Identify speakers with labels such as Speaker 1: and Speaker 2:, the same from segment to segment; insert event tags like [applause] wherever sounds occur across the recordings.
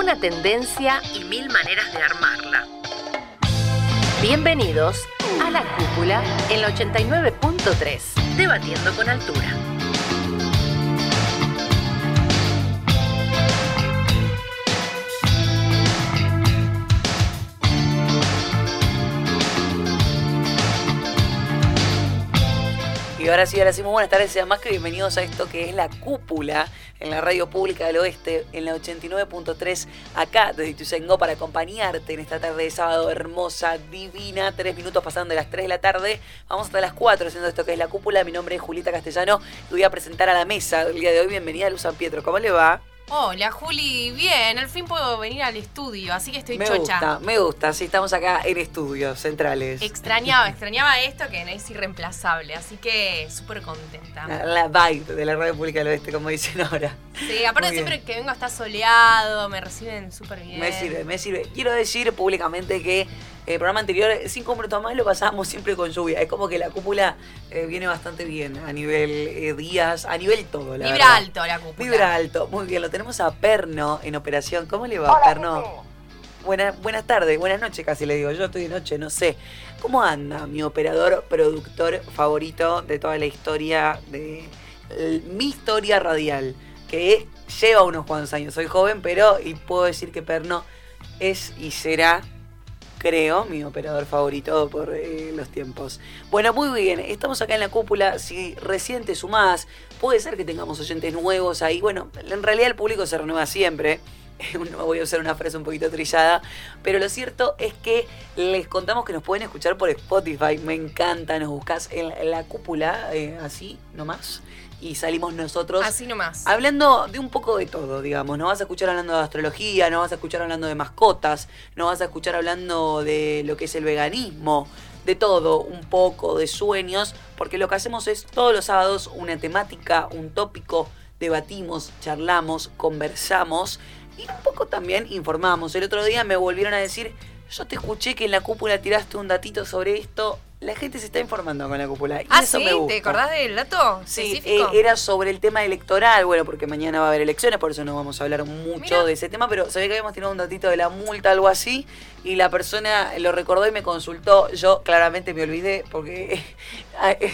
Speaker 1: una tendencia y mil maneras de armarla. Bienvenidos a La Cúpula en la 89.3, debatiendo con altura.
Speaker 2: Y ahora sí, ahora sí, muy buenas tardes, sean más que bienvenidos a esto que es la cúpula en la radio pública del oeste, en la 89.3, acá desde Ituzaingó para acompañarte en esta tarde de sábado hermosa, divina, tres minutos pasando de las 3 de la tarde, vamos hasta las 4 haciendo esto que es la cúpula, mi nombre es Julita Castellano y voy a presentar a la mesa del día de hoy, bienvenida a Luz San Pietro, ¿cómo le va?
Speaker 3: Hola Juli, bien, al fin puedo venir al estudio, así que estoy
Speaker 2: me
Speaker 3: chocha.
Speaker 2: gusta, me gusta, sí, estamos acá en estudios centrales.
Speaker 3: Extrañaba, [laughs] extrañaba esto que no es irreemplazable, así que súper contenta.
Speaker 2: La, la vibe de la radio pública del oeste, como dicen ahora.
Speaker 3: Sí, aparte siempre que vengo está soleado, me reciben súper bien.
Speaker 2: Me sirve, me sirve. Quiero decir públicamente que el programa anterior, cinco minutos más, lo pasábamos siempre con lluvia. Es como que la cúpula eh, viene bastante bien a nivel eh, días, a nivel todo, la
Speaker 3: Vibra
Speaker 2: verdad.
Speaker 3: alto la cúpula.
Speaker 2: Vibra alto, muy bien. Lo tenemos a Perno en operación. ¿Cómo le va, Perno? Buena- buenas tardes, buenas noches casi le digo. Yo estoy de noche, no sé. ¿Cómo anda mi operador, productor favorito de toda la historia de el- mi historia radial? Que lleva unos cuantos años. Soy joven, pero y puedo decir que Perno es y será, creo, mi operador favorito por eh, los tiempos. Bueno, muy bien, estamos acá en la cúpula. Si recién te sumás, puede ser que tengamos oyentes nuevos ahí. Bueno, en realidad el público se renueva siempre. [laughs] Voy a usar una frase un poquito trillada, pero lo cierto es que les contamos que nos pueden escuchar por Spotify. Me encanta, nos buscas en la cúpula, eh, así nomás, y salimos nosotros.
Speaker 3: Así nomás.
Speaker 2: Hablando de un poco de todo, digamos. Nos vas a escuchar hablando de astrología, nos vas a escuchar hablando de mascotas, nos vas a escuchar hablando de lo que es el veganismo, de todo, un poco, de sueños, porque lo que hacemos es todos los sábados una temática, un tópico, debatimos, charlamos, conversamos y un poco también informamos. El otro día me volvieron a decir, yo te escuché que en la cúpula tiraste un datito sobre esto. La gente se está informando con la cúpula. Y
Speaker 3: ah,
Speaker 2: eso
Speaker 3: sí,
Speaker 2: me gusta.
Speaker 3: ¿te acordás del dato
Speaker 2: Sí, eh, era sobre el tema electoral, bueno, porque mañana va a haber elecciones, por eso no vamos a hablar mucho de ese tema, pero sabía que habíamos tirado un datito de la multa, algo así, y la persona lo recordó y me consultó, yo claramente me olvidé, porque, [laughs]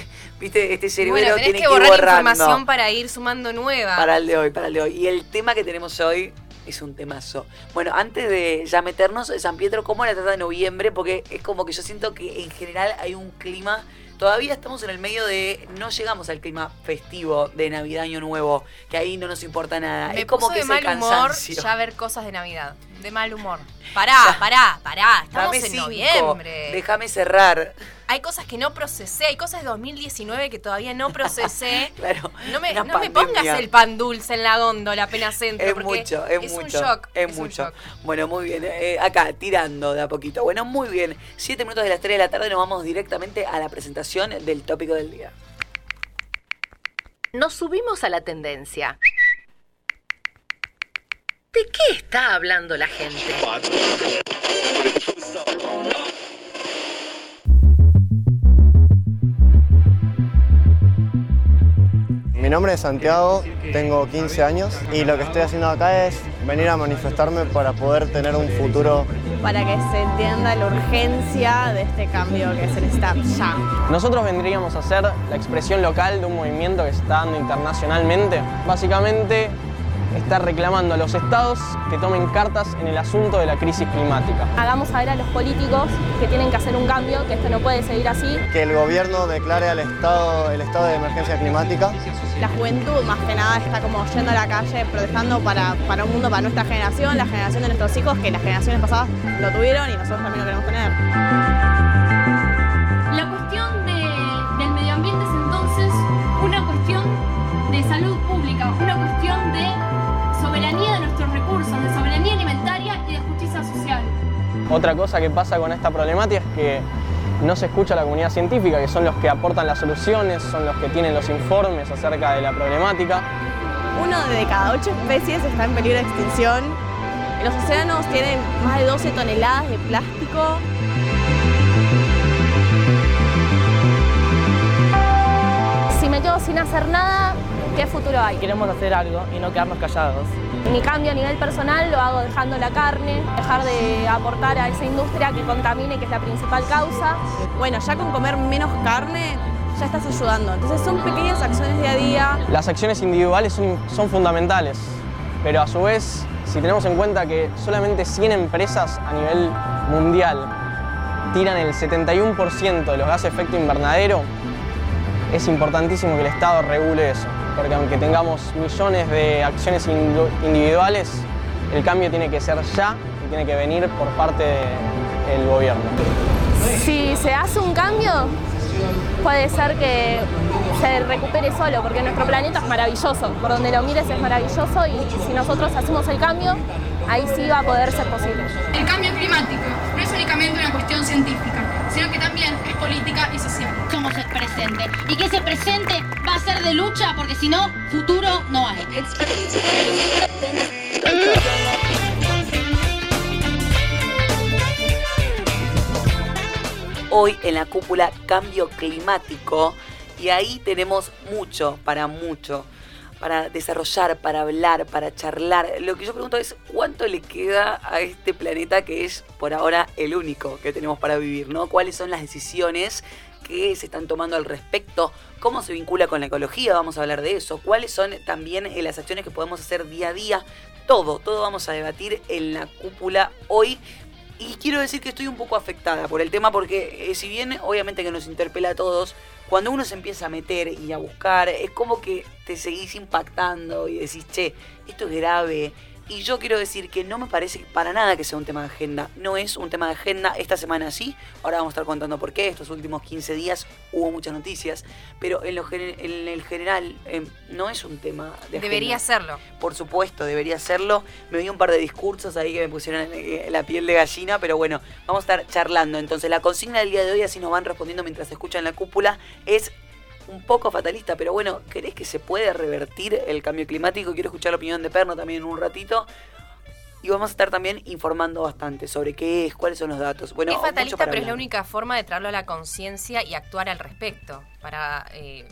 Speaker 2: viste, este cerebro
Speaker 3: bueno,
Speaker 2: tiene
Speaker 3: que borrar
Speaker 2: borrando
Speaker 3: información para ir sumando nueva.
Speaker 2: para el de hoy, para el de hoy. Y el tema que tenemos hoy es un temazo. Bueno, antes de ya meternos, San Pietro, ¿cómo la trata de noviembre? Porque es como que yo siento que en general hay un clima. Todavía estamos en el medio de. No llegamos al clima festivo de Navidad, Año Nuevo, que ahí no nos importa nada.
Speaker 3: Me
Speaker 2: es como
Speaker 3: puso
Speaker 2: que
Speaker 3: de mal humor ya ver cosas de Navidad. De mal humor. [laughs] Pará, pará, pará. Estamos
Speaker 2: Dame
Speaker 3: en
Speaker 2: cinco,
Speaker 3: noviembre.
Speaker 2: Déjame cerrar.
Speaker 3: Hay cosas que no procesé, hay cosas de 2019 que todavía no procesé. [laughs]
Speaker 2: Claro.
Speaker 3: No me, no pongas el pan dulce en la góndola apenas entro.
Speaker 2: Es
Speaker 3: porque
Speaker 2: mucho, es,
Speaker 3: es
Speaker 2: mucho.
Speaker 3: un shock.
Speaker 2: Es, mucho.
Speaker 3: shock.
Speaker 2: Bueno, muy bien. eh, acá, tirando de a poquito. Bueno, muy bien. Siete minutos de las 3 de la tarde nos vamos directamente a la presentación del tópico del día.
Speaker 1: Nos subimos a la tendencia. ¿De qué está hablando la gente?
Speaker 4: Mi nombre es Santiago, tengo 15 años y lo que estoy haciendo acá es venir a manifestarme para poder tener un futuro.
Speaker 5: para que se entienda la urgencia de este cambio que se necesita ya.
Speaker 6: Nosotros vendríamos a ser la expresión local de un movimiento que se está dando internacionalmente. Básicamente, está reclamando a los estados que tomen cartas en el asunto de la crisis climática.
Speaker 5: Hagamos saber a los políticos que tienen que hacer un cambio, que esto no puede seguir así.
Speaker 4: Que el gobierno declare al estado, el estado de emergencia climática.
Speaker 5: La juventud más que nada está como yendo a la calle protestando para, para un mundo, para nuestra generación, la generación de nuestros hijos, que las generaciones pasadas lo tuvieron y nosotros también lo queremos tener.
Speaker 7: La cuestión de- del medio ambiente es entonces una cuestión de salud pública, una cuestión de
Speaker 6: Otra cosa que pasa con esta problemática es que no se escucha a la comunidad científica, que son los que aportan las soluciones, son los que tienen los informes acerca de la problemática.
Speaker 5: Uno de cada ocho especies está en peligro de extinción. Los océanos tienen más de 12 toneladas de plástico. Si me quedo sin hacer nada, ¿Qué futuro hay?
Speaker 6: Queremos hacer algo y no quedarnos callados.
Speaker 5: Mi cambio a nivel personal lo hago dejando la carne, dejar de aportar a esa industria que contamine, que es la principal causa.
Speaker 8: Bueno, ya con comer menos carne ya estás ayudando. Entonces son pequeñas acciones día a día.
Speaker 6: Las acciones individuales son, son fundamentales, pero a su vez, si tenemos en cuenta que solamente 100 empresas a nivel mundial tiran el 71% de los gases de efecto invernadero, es importantísimo que el Estado regule eso, porque aunque tengamos millones de acciones individuales, el cambio tiene que ser ya y tiene que venir por parte del gobierno.
Speaker 5: Si se hace un cambio, puede ser que se recupere solo, porque nuestro planeta es maravilloso, por donde lo mires es maravilloso y si nosotros hacemos el cambio, ahí sí va a poder ser posible.
Speaker 7: El cambio climático no es únicamente una cuestión científica, sino que también es política y social.
Speaker 9: Somos el presente y que ese presente va a ser de lucha porque si no, futuro no hay.
Speaker 2: hoy en la cúpula Cambio Climático y ahí tenemos mucho, para mucho, para desarrollar, para hablar, para charlar. Lo que yo pregunto es cuánto le queda a este planeta que es por ahora el único que tenemos para vivir, ¿no? ¿Cuáles son las decisiones que se están tomando al respecto? ¿Cómo se vincula con la ecología? Vamos a hablar de eso. ¿Cuáles son también eh, las acciones que podemos hacer día a día? Todo, todo vamos a debatir en la cúpula hoy y quiero decir que estoy un poco afectada por el tema porque eh, si bien obviamente que nos interpela a todos, cuando uno se empieza a meter y a buscar, es como que te seguís impactando y decís, che, esto es grave, y yo quiero decir que no me parece para nada que sea un tema de agenda. No es un tema de agenda. Esta semana sí. Ahora vamos a estar contando por qué. Estos últimos 15 días hubo muchas noticias. Pero en, lo, en el general em, no es un tema de agenda.
Speaker 3: Debería serlo.
Speaker 2: Por supuesto, debería serlo. Me vi un par de discursos ahí que me pusieron la piel de gallina. Pero bueno, vamos a estar charlando. Entonces la consigna del día de hoy, así nos van respondiendo mientras escuchan la cúpula, es un poco fatalista, pero bueno, ¿crees que se puede revertir el cambio climático? Quiero escuchar la opinión de Perno también en un ratito. Y vamos a estar también informando bastante sobre qué es, cuáles son los datos. Bueno,
Speaker 3: es fatalista, pero es la única forma de traerlo a la conciencia y actuar al respecto. Para eh,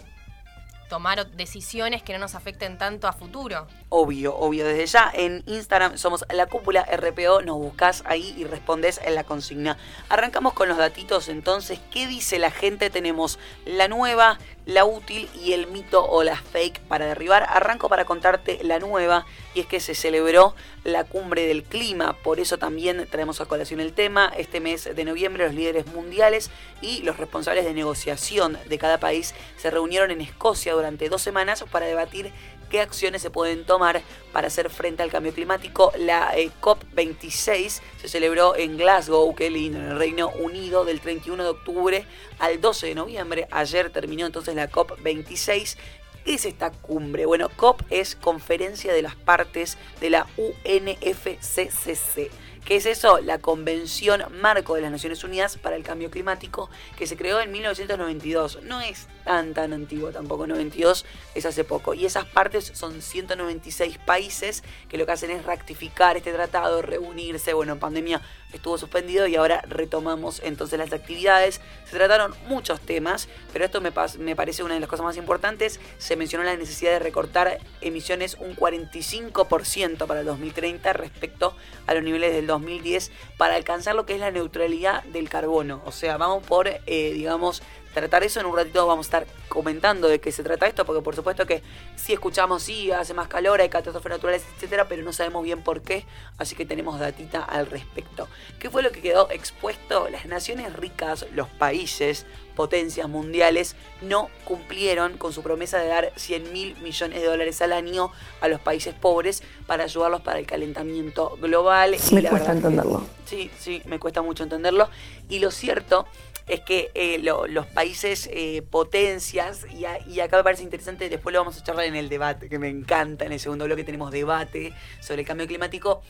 Speaker 3: tomar decisiones que no nos afecten tanto a futuro.
Speaker 2: Obvio, obvio. Desde ya en Instagram somos la cúpula RPO, nos buscas ahí y respondes en la consigna. Arrancamos con los datitos entonces. ¿Qué dice la gente? Tenemos la nueva, la útil y el mito o la fake para derribar. Arranco para contarte la nueva y es que se celebró la cumbre del clima, por eso también traemos a colación el tema. Este mes de noviembre los líderes mundiales y los responsables de negociación de cada país se reunieron en Escocia durante dos semanas para debatir qué acciones se pueden tomar para hacer frente al cambio climático. La eh, COP26 se celebró en Glasgow, qué lindo, en el Reino Unido, del 31 de octubre al 12 de noviembre. Ayer terminó entonces la COP26 ¿Qué es esta cumbre? Bueno, COP es Conferencia de las Partes de la UNFCCC. ¿Qué es eso? La Convención Marco de las Naciones Unidas para el Cambio Climático, que se creó en 1992. No es tan tan antiguo tampoco, 92 es hace poco. Y esas partes son 196 países que lo que hacen es rectificar este tratado, reunirse. Bueno, en pandemia estuvo suspendido y ahora retomamos entonces las actividades. Se trataron muchos temas, pero esto me, me parece una de las cosas más importantes. Se mencionó la necesidad de recortar emisiones un 45% para el 2030 respecto a los niveles del 2010 para alcanzar lo que es la neutralidad del carbono. O sea, vamos por, eh, digamos, tratar eso en un ratito vamos a estar comentando de qué se trata esto, porque por supuesto que si escuchamos, sí, hace más calor, hay catástrofes naturales, etcétera, pero no sabemos bien por qué, así que tenemos datita al respecto. ¿Qué fue lo que quedó expuesto? Las naciones ricas, los países, potencias mundiales, no cumplieron con su promesa de dar 100 mil millones de dólares al año a los países pobres para ayudarlos para el calentamiento global.
Speaker 5: Me cuesta entenderlo.
Speaker 2: sí, sí, me cuesta mucho entenderlo. Y lo cierto es que eh, los países eh, potencias, y, y, acá me parece interesante, después lo vamos a charlar en el debate, que me encanta, en el segundo bloque tenemos debate sobre el cambio climático,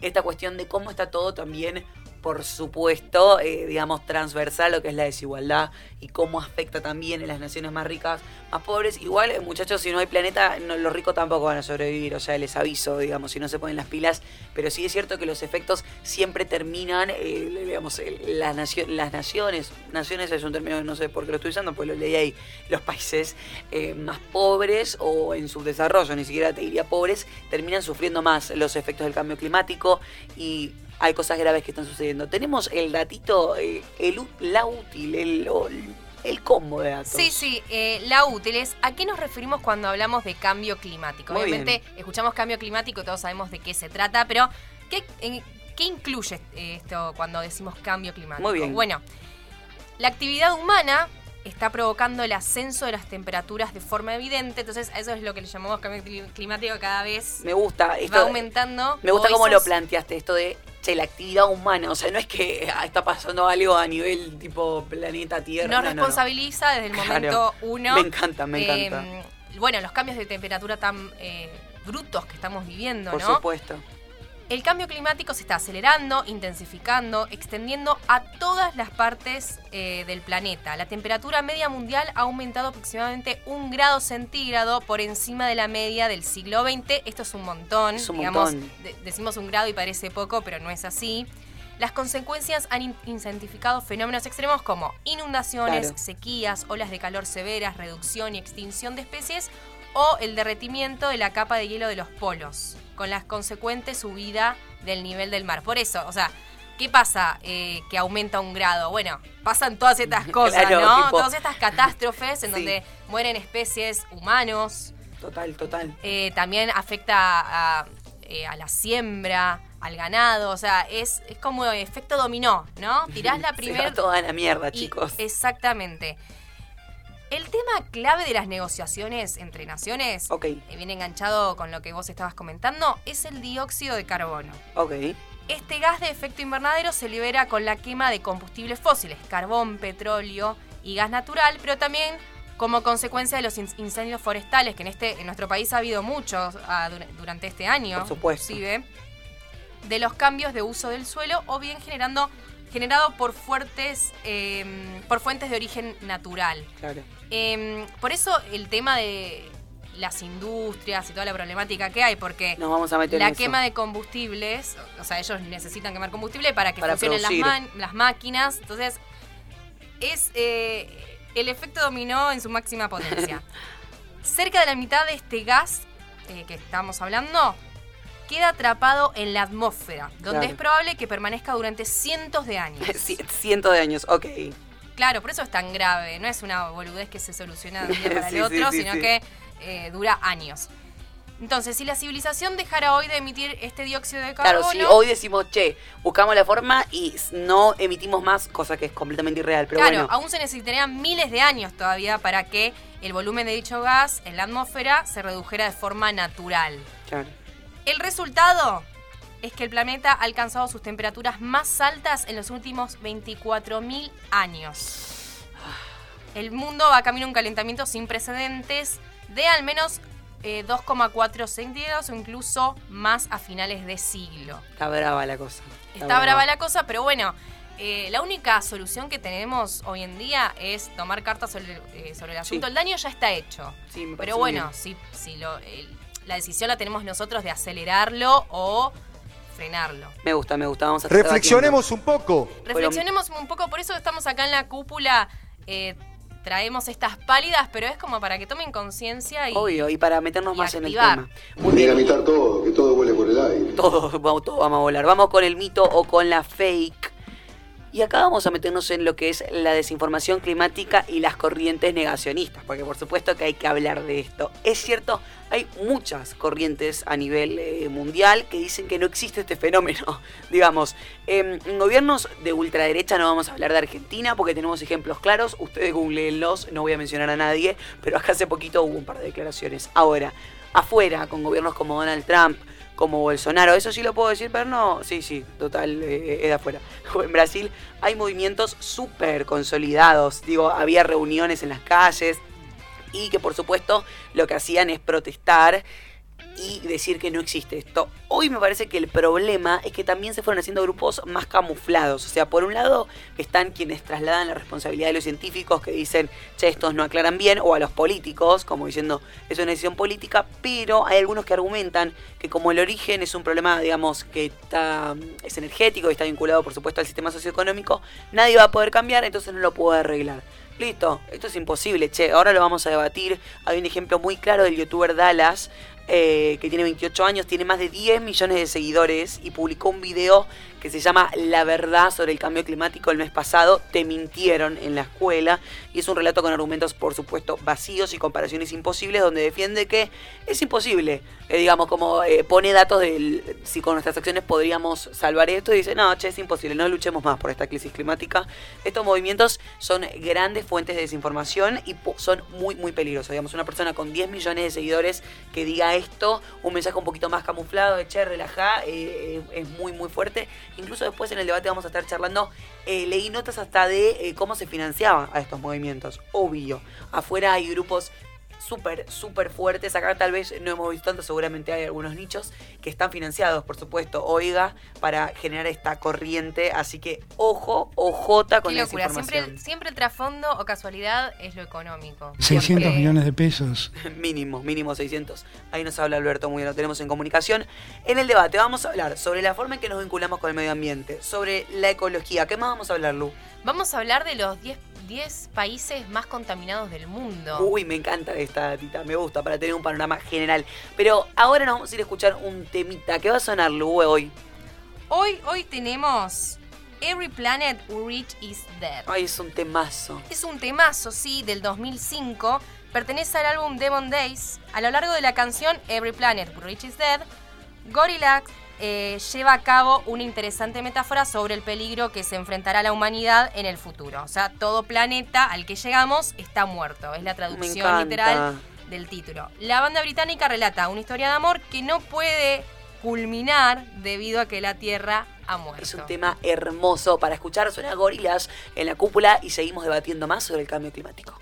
Speaker 2: esta cuestión de cómo está todo también por supuesto, eh, digamos, transversal lo que es la desigualdad y cómo afecta también en las naciones más ricas, más pobres. Igual, eh, muchachos, si no hay planeta, no- los ricos tampoco van a sobrevivir, o sea, les aviso, digamos, si no se ponen las pilas, pero sí es cierto que los efectos siempre terminan, eh, digamos, las, nacio- las naciones, naciones es un término, no sé por qué lo estoy usando, pues lo leí ahí, los países más pobres o en subdesarrollo, ni siquiera te diría pobres, terminan sufriendo más los efectos del cambio climático y hay cosas graves que están sucediendo. Tenemos el datito, eh, el, u- la útil, el, el combo de datos.
Speaker 3: Sí, sí, eh, la útil es a qué nos referimos cuando hablamos de cambio climático.
Speaker 2: Muy
Speaker 3: Obviamente escuchamos cambio climático, todos sabemos de qué se trata, pero ¿qué, en- ¿qué incluye eh, esto cuando decimos cambio climático?
Speaker 2: Muy bien.
Speaker 3: Bueno, la actividad humana está provocando el ascenso de las temperaturas de forma evidente, entonces eso es lo que le llamamos cambio cli- climático cada vez
Speaker 2: Me gusta
Speaker 3: va
Speaker 2: esto.
Speaker 3: aumentando.
Speaker 2: Me gusta cómo lo planteaste, esto de che, la actividad humana. O sea, no es que ah, está pasando algo a nivel tipo planeta Tierra.
Speaker 3: Nos
Speaker 2: no, no, no.
Speaker 3: responsabiliza desde el
Speaker 2: Claro.
Speaker 3: momento uno.
Speaker 2: Me encanta, me
Speaker 3: Eh,
Speaker 2: encanta.
Speaker 3: bueno, los cambios de temperatura tan eh, brutos que estamos viviendo,
Speaker 2: Por
Speaker 3: ¿no?
Speaker 2: supuesto.
Speaker 3: El cambio climático se está acelerando, intensificando, extendiendo a todas las partes eh, del planeta. La temperatura media mundial ha aumentado aproximadamente un grado centígrado por encima de la media del siglo XX. Esto es un montón.
Speaker 2: Es un
Speaker 3: digamos,
Speaker 2: montón.
Speaker 3: de- decimos un grado y parece poco, pero no es así. Las consecuencias han in- incentificado fenómenos extremos como inundaciones,
Speaker 2: Claro.
Speaker 3: sequías, olas de calor severas, reducción y extinción de especies o el derretimiento de la capa de hielo de los polos, con la consecuente subida del nivel del mar. Por eso, o sea, ¿qué pasa eh, que aumenta un grado? Bueno, pasan todas estas [laughs] cosas,
Speaker 2: Claro,
Speaker 3: ¿no?
Speaker 2: tipo-
Speaker 3: Todas estas catástrofes en [laughs]
Speaker 2: Sí.
Speaker 3: donde mueren especies humanos,
Speaker 2: Total, total.
Speaker 3: eh, también afecta a, eh, a la siembra, al ganado, o sea, es, es como efecto dominó, ¿no? Tirás la [laughs] primera...
Speaker 2: toda la mierda,
Speaker 3: y-
Speaker 2: chicos.
Speaker 3: Exactamente. El tema clave de las negociaciones entre naciones,
Speaker 2: Ok,
Speaker 3: eh, viene enganchado con lo que vos estabas comentando, es el dióxido de carbono.
Speaker 2: ok.
Speaker 3: Este gas de efecto invernadero se libera con la quema de combustibles fósiles, carbón, petróleo y gas natural, pero también como consecuencia de los in- incendios forestales, que en, este, en nuestro país ha habido muchos ah, dura- durante este año,
Speaker 2: Por supuesto.
Speaker 3: inclusive, de los cambios de uso del suelo o bien generando generado por fuertes em, por fuentes de origen natural.
Speaker 2: Claro.
Speaker 3: Em, por eso el tema de las industrias y toda la problemática que hay, porque
Speaker 2: Nos vamos a meter
Speaker 3: la
Speaker 2: en eso.
Speaker 3: quema de combustibles, o sea, ellos necesitan quemar combustible para que
Speaker 2: Para
Speaker 3: funcionen las máquinas, entonces es eh, el efecto dominó en su máxima potencia. [laughs] Cerca de la mitad de este gas eh, que estamos hablando queda atrapado en la atmósfera, donde
Speaker 2: Claro.
Speaker 3: es probable que permanezca durante cientos de años. [laughs]
Speaker 2: Ci- Cientos de años, ok.
Speaker 3: Claro, por eso es tan grave. No es una boludez que se soluciona de un día [laughs] para
Speaker 2: Sí,
Speaker 3: el otro,
Speaker 2: sí,
Speaker 3: sino que eh, dura años. Entonces, si la civilización dejara hoy de emitir este dióxido de carbono,
Speaker 2: Claro, si hoy decimos, che, buscamos la forma y no emitimos más, cosa que es completamente irreal, pero
Speaker 3: claro,
Speaker 2: bueno.
Speaker 3: aún se necesitarían miles de años todavía para que el volumen de dicho gas en la atmósfera se redujera de forma natural.
Speaker 2: Claro.
Speaker 3: El resultado es que el planeta ha alcanzado sus temperaturas más altas en los últimos 24.000 años. El mundo va camino a un calentamiento sin precedentes de al menos eh, 2,4 centígrados o incluso más a finales de siglo.
Speaker 2: Está brava la cosa.
Speaker 3: Está brava la cosa, pero bueno, eh, la única solución que tenemos hoy en día es tomar cartas sobre, eh, sobre el asunto.
Speaker 2: Sí.
Speaker 3: El daño ya está hecho.
Speaker 2: Sí, me
Speaker 3: Pero bueno,
Speaker 2: bien.
Speaker 3: si, si lo, el- la decisión la tenemos nosotros de acelerarlo o frenarlo.
Speaker 2: Me gusta, me gusta. Vamos a
Speaker 10: Reflexionemos un poco.
Speaker 3: Reflexionemos un poco, por eso estamos acá en la cúpula, eh, traemos estas pálidas, pero es como para que tomen conciencia y...
Speaker 2: Obvio, y para meternos
Speaker 3: y
Speaker 2: más en el tema. Muy bien.
Speaker 11: Dinamitar todo, que todo vuele por el aire.
Speaker 2: Todo vamos a volar. Vamos con el mito o con la fake. Y acá vamos a meternos en lo que es la desinformación climática y las corrientes negacionistas, porque por supuesto que hay que hablar de esto. Es cierto, hay muchas corrientes a nivel eh, mundial que dicen que no existe este fenómeno. [laughs] Digamos, em, en gobiernos de ultraderecha no vamos a hablar de Argentina porque tenemos ejemplos claros. Ustedes googleenlos, no voy a mencionar a nadie, pero acá hace poquito hubo un par de declaraciones. Ahora, afuera, con gobiernos como Donald Trump, como Bolsonaro, eso sí lo puedo decir, pero no, sí, sí, total, eh, es de afuera. [laughs] En Brasil hay movimientos súper consolidados, digo, había reuniones en las calles y que por supuesto lo que hacían es protestar y decir que no existe esto. Hoy me parece que el problema es que también se fueron haciendo grupos más camuflados. O sea, por un lado están quienes trasladan la responsabilidad de los científicos que dicen, che, estos no aclaran bien, o a los políticos, como diciendo, es una decisión política, pero hay algunos que argumentan que como el origen es un problema, digamos, que está, es energético y está vinculado, por supuesto, al sistema socioeconómico, nadie va a poder cambiar, entonces no lo puede arreglar. Listo, esto es imposible, che, ahora lo vamos a debatir. Hay un ejemplo muy claro del youtuber Dallas, eh, que tiene 28 años, tiene más de 10 millones de seguidores y publicó un video que se llama La verdad sobre el cambio climático el mes pasado. Te mintieron en la escuela. Y es un relato con argumentos, por supuesto, vacíos y comparaciones imposibles, donde defiende que es imposible. Eh, digamos, como eh, pone datos de si con nuestras acciones podríamos salvar esto. Y dice, no, che, es imposible, no luchemos más por esta crisis climática. Estos movimientos son grandes fuentes de desinformación y son muy, muy peligrosos. Digamos, una persona con 10 millones de seguidores que diga esto, un mensaje un poquito más camuflado, de che, relajá, eh, es muy, muy fuerte. Incluso después en el debate vamos a estar charlando, eh, leí notas hasta de eh, cómo se financiaba a estos movimientos. Obvio, afuera hay grupos súper, súper fuertes. Acá tal vez no hemos visto tanto, seguramente hay algunos nichos que están financiados, por supuesto, oiga, para generar esta corriente. Así que ojo, ojota con
Speaker 3: Qué
Speaker 2: esa
Speaker 3: locura.
Speaker 2: información.
Speaker 3: Siempre, siempre el trasfondo o casualidad es lo económico.
Speaker 10: 600
Speaker 3: Siempre.
Speaker 10: millones de pesos. [laughs]
Speaker 2: Mínimo, mínimo 600. Ahí nos habla Alberto, muy bien, lo tenemos en comunicación. En el debate vamos a hablar sobre la forma en que nos vinculamos con el medio ambiente, sobre la ecología. ¿Qué más vamos a hablar, Lu?
Speaker 3: Vamos a hablar de los 10 10 países más contaminados del mundo.
Speaker 2: Uy, me encanta esta tita, me gusta para tener un panorama general. Pero ahora nos vamos a ir a escuchar un temita. ¿Qué va a sonar, Lu, hoy?
Speaker 3: Hoy, hoy tenemos Every Planet Rich is Dead.
Speaker 2: Ay, es un temazo.
Speaker 3: Es un temazo, sí, del 2005. Pertenece al álbum Demon Days. A lo largo de la canción Every Planet Rich is Dead, Gorillaz eh, lleva a cabo una interesante metáfora sobre el peligro que se enfrentará la humanidad en el futuro. O sea, todo planeta al que llegamos está muerto. Es la traducción literal del título. La banda británica relata una historia de amor que no puede culminar debido a que la Tierra ha muerto.
Speaker 2: Es un tema hermoso para escuchar. Suena gorilas en la cúpula y seguimos debatiendo más sobre el cambio climático.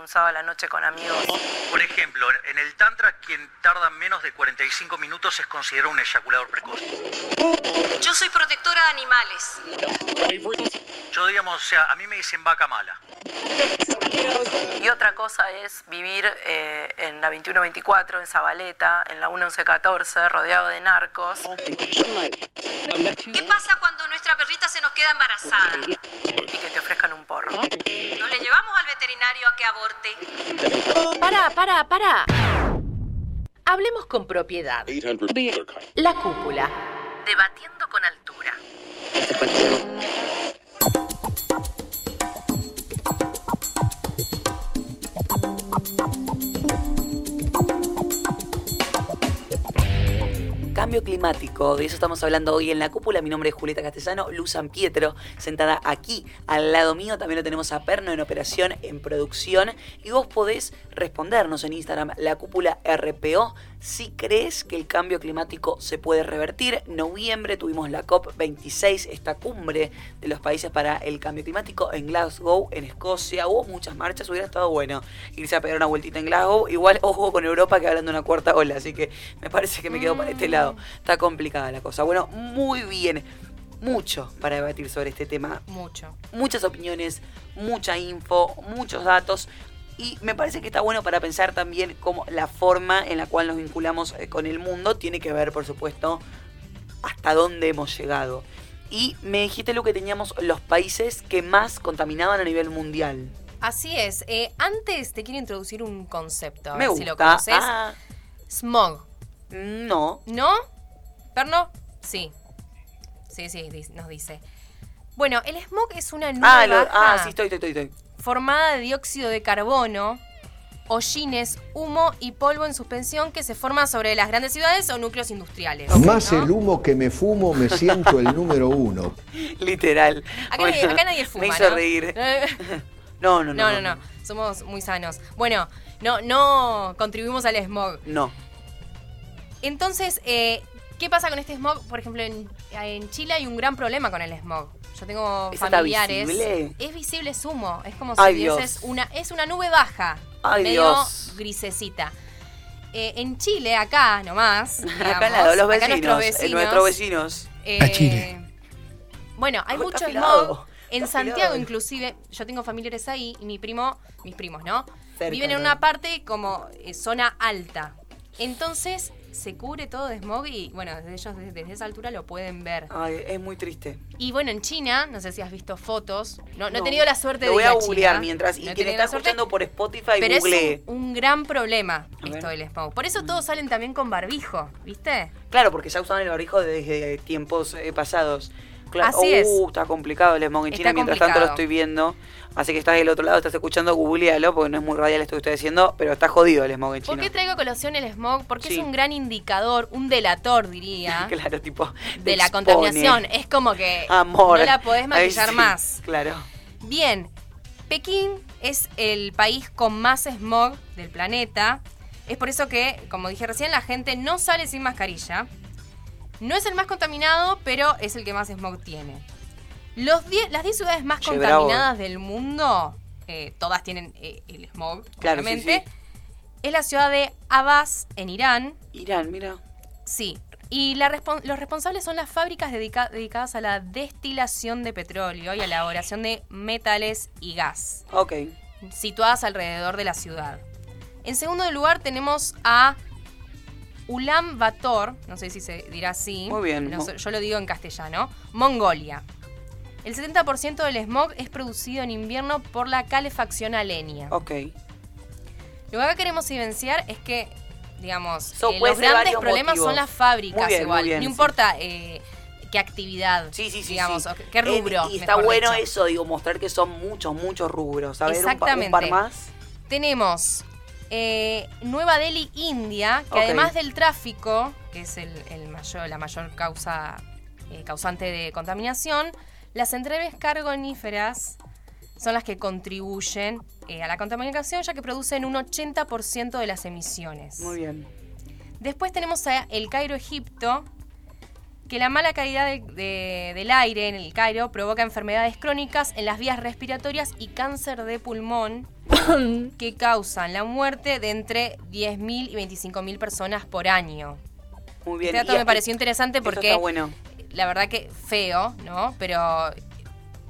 Speaker 10: Un sábado a la noche con amigos.
Speaker 12: Por ejemplo, en el Tantra, quien tarda menos de 45 minutos es considerado un eyaculador precoz.
Speaker 13: Yo soy protectora de animales.
Speaker 12: Yo, digamos, o sea, a mí me dicen vaca mala.
Speaker 10: Y otra cosa es vivir eh, en la 2124, en Zabaleta, en la 1114, rodeado de narcos.
Speaker 13: ¿Qué pasa cuando nuestra perrita se nos queda embarazada?
Speaker 10: Y que te ofrezcan un porro.
Speaker 13: ¿Nos le llevamos al veterinario a que aborte?
Speaker 1: Para, para, para. Hablemos con propiedad. La cúpula. Debatiendo con altura.
Speaker 2: Cambio climático, de eso estamos hablando hoy en la cúpula. Mi nombre es Julieta Castellano, Luz San Pietro, sentada aquí al lado mío. También lo tenemos a Perno en operación, en producción. Y vos podés respondernos en Instagram, la cúpula RPO, si crees que el cambio climático se puede revertir. En noviembre tuvimos la COP26, esta cumbre de los países para el cambio climático en Glasgow, en Escocia. Hubo muchas marchas, hubiera estado bueno irse a pegar una vueltita en Glasgow. Igual, ojo con Europa que hablan de una cuarta ola, así que me parece que me quedo para este lado. Está complicada la cosa. Bueno, muy bien. Mucho para debatir sobre este tema.
Speaker 3: Mucho.
Speaker 2: Muchas opiniones, mucha info, muchos datos. Y me parece que está bueno para pensar también cómo la forma en la cual nos vinculamos eh, con el mundo tiene que ver, por supuesto, hasta dónde hemos llegado. Y me dijiste lo que teníamos los países que más contaminaban a nivel mundial.
Speaker 3: Así es. Eh, antes te quiero introducir un concepto. A
Speaker 2: Me
Speaker 3: ver si lo
Speaker 2: gusta.
Speaker 3: conoces.
Speaker 2: Ah.
Speaker 3: Smog.
Speaker 2: No.
Speaker 3: ¿No? ¿Perno? Sí. Sí, sí, nos dice. Bueno, el smog es una nube
Speaker 2: Ah, lo-
Speaker 3: baja
Speaker 2: ah, sí, estoy, estoy, estoy.
Speaker 3: Formada de dióxido de carbono, hollines, humo y polvo en suspensión que se forma sobre las grandes ciudades o núcleos industriales.
Speaker 14: Más
Speaker 3: ¿no?
Speaker 14: el humo que me fumo, me siento el número uno. [laughs]
Speaker 2: Literal.
Speaker 3: Acá, nadie, acá nadie fuma,
Speaker 2: Me hizo
Speaker 3: ¿no?
Speaker 2: reír. [laughs] No, no, no.
Speaker 3: No, no, no. Somos muy sanos. Bueno, no, no contribuimos al smog.
Speaker 2: No.
Speaker 3: Entonces, eh, ¿qué pasa con este smog? Por ejemplo, en, en Chile hay un gran problema con el smog. Yo tengo
Speaker 2: ¿Eso está
Speaker 3: familiares.
Speaker 2: visible?
Speaker 3: Es visible, es humo. Es como si
Speaker 2: Ay,
Speaker 3: una. Es una nube baja.
Speaker 2: Ay,
Speaker 3: medio
Speaker 2: Dios.
Speaker 3: grisecita. Eh, en Chile, acá nomás. [laughs]
Speaker 2: Acá al lado, los
Speaker 3: digamos, acá
Speaker 2: vecinos,
Speaker 3: nuestros
Speaker 2: eh, nuestros vecinos.
Speaker 3: eh, Bueno, hay mucho smog. En
Speaker 2: está
Speaker 3: Santiago,
Speaker 2: afilado.
Speaker 3: inclusive, yo tengo familiares ahí y mi primo, mis primos, ¿no?
Speaker 2: Cerca,
Speaker 3: Viven en
Speaker 2: ¿no?
Speaker 3: una parte como eh, zona alta. Entonces se cubre todo de smog y, bueno, desde ellos desde, desde esa altura lo pueden ver.
Speaker 2: Ay, es muy triste.
Speaker 3: Y bueno, en China, no sé si has visto fotos. No, no he tenido la suerte
Speaker 2: Lo
Speaker 3: de
Speaker 2: voy a
Speaker 3: a
Speaker 2: googlear mientras. Y
Speaker 3: No
Speaker 2: quien está escuchando por Spotify,
Speaker 3: Pero
Speaker 2: googlee.
Speaker 3: es un, un gran problema esto del smog. Por eso todos salen también con barbijo, ¿viste?
Speaker 2: Claro, porque ya usaban el barbijo desde tiempos eh, pasados. Claro.
Speaker 3: Así es.
Speaker 2: Uh, está complicado el smog en China. Mientras tanto lo estoy viendo. Así que estás del otro lado, estás escuchando, googlealo, porque no es muy radial esto que estoy diciendo, pero está jodido el smog en
Speaker 3: ¿Por
Speaker 2: China.
Speaker 3: qué traigo colación el smog? Porque
Speaker 2: Sí.
Speaker 3: es un gran indicador, un delator, diría, [laughs]
Speaker 2: Claro, tipo.
Speaker 3: de la
Speaker 2: expone.
Speaker 3: contaminación. Es como que
Speaker 2: Amor.
Speaker 3: no la podés maquillar
Speaker 2: sí,
Speaker 3: más.
Speaker 2: Claro.
Speaker 3: Bien, Pekín es el país con más smog del planeta. Es por eso que, como dije recién, la gente no sale sin mascarilla. No es el más contaminado, pero es el que más smog tiene. Los die- las 10 ciudades más
Speaker 2: Che, bravo.
Speaker 3: contaminadas del mundo, eh, todas tienen eh, el smog,
Speaker 2: Claro, sí,
Speaker 3: obviamente.
Speaker 2: sí.
Speaker 3: Es la ciudad de Abbas, en Irán.
Speaker 2: Irán, mira.
Speaker 3: Sí. Y la respon- los responsables son las fábricas dedica- dedicadas a la destilación de petróleo y a la elaboración de metales y gas,
Speaker 2: Ok.
Speaker 3: situadas alrededor de la ciudad. En segundo lugar tenemos a Ulan Bator, no sé si se dirá así.
Speaker 2: Muy bien.
Speaker 3: no yo lo digo en castellano. Mongolia. El 70% del smog es producido en invierno por la calefacción a leña.
Speaker 2: Ok.
Speaker 3: Lo que acá queremos evidenciar es que, digamos,
Speaker 2: So,
Speaker 3: eh,
Speaker 2: puede
Speaker 3: los grandes problemas
Speaker 2: motivos.
Speaker 3: son las fábricas
Speaker 2: Muy bien, muy
Speaker 3: igual.
Speaker 2: bien,
Speaker 3: no
Speaker 2: sí.
Speaker 3: importa eh, qué actividad,
Speaker 2: Sí, sí, sí.
Speaker 3: digamos, o qué- rubro.
Speaker 2: Y está bueno
Speaker 3: dicho.
Speaker 2: eso, digo, mostrar que son muchos, muchos rubros. A ver, un, pa- un
Speaker 3: Exactamente.
Speaker 2: par más.
Speaker 3: Tenemos eh, Nueva Delhi, India, que además del tráfico, que es el, el mayor, la mayor causa eh, causante de contaminación, las entregas carboníferas son las que contribuyen eh, a la contaminación, ya que producen un 80% de las emisiones.
Speaker 2: Muy bien.
Speaker 3: Después tenemos a El Cairo, Egipto, que la mala calidad de- de- del aire en el Cairo provoca enfermedades crónicas en las vías respiratorias y cáncer de pulmón [coughs] que causan la muerte de entre 10.000 y 25.000 personas por año.
Speaker 2: Muy bien.
Speaker 3: Este dato
Speaker 2: Y-
Speaker 3: me pareció interesante porque
Speaker 2: está bueno.
Speaker 3: la verdad que feo, ¿no? Pero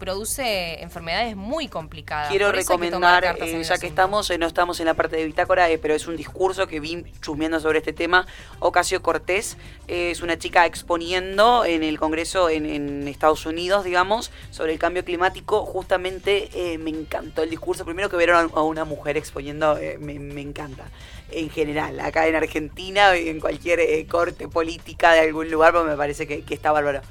Speaker 3: produce enfermedades muy complicadas.
Speaker 2: Quiero
Speaker 3: que
Speaker 2: recomendar, eh, ya que estamos, eh, no estamos en la parte de bitácora, eh, pero es un discurso que vi chusmeando sobre este tema. Ocasio Cortés eh, es una chica exponiendo en el Congreso en, en Estados Unidos, digamos, sobre el cambio climático. Justamente eh, me encantó el discurso. Primero que vieron a una mujer exponiendo, me, me encanta. En general, acá en Argentina, en cualquier eh, corte política de algún lugar, pues me parece que, que está bárbaro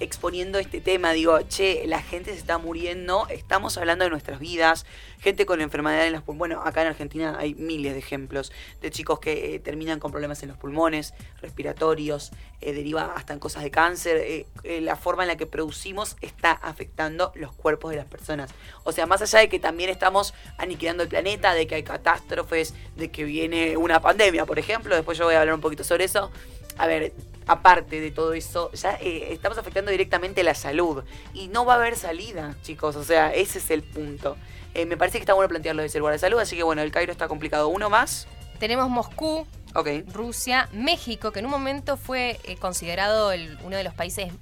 Speaker 2: exponiendo este tema, digo, che, la gente se está muriendo, estamos hablando de nuestras vidas, gente con enfermedades en los pulmones, bueno, acá en Argentina hay miles de ejemplos de chicos que eh, terminan con problemas en los pulmones, respiratorios, eh, deriva hasta en cosas de cáncer, eh, eh, la forma en la que producimos está afectando los cuerpos de las personas. O sea, más allá de que también estamos aniquilando el planeta, de que hay catástrofes, de que viene una pandemia, por ejemplo, después yo voy a hablar un poquito sobre eso. A ver, aparte de todo eso, ya eh, estamos afectando directamente la salud. Y no va a haber salida, chicos. O sea, ese es el punto. Eh, me parece que está bueno plantearlo desde el lugar de salud, así que bueno, el Cairo está complicado. Uno más.
Speaker 3: Tenemos Moscú,
Speaker 2: Ok.
Speaker 3: Rusia, México, que en un momento fue eh, considerado el- uno de los países,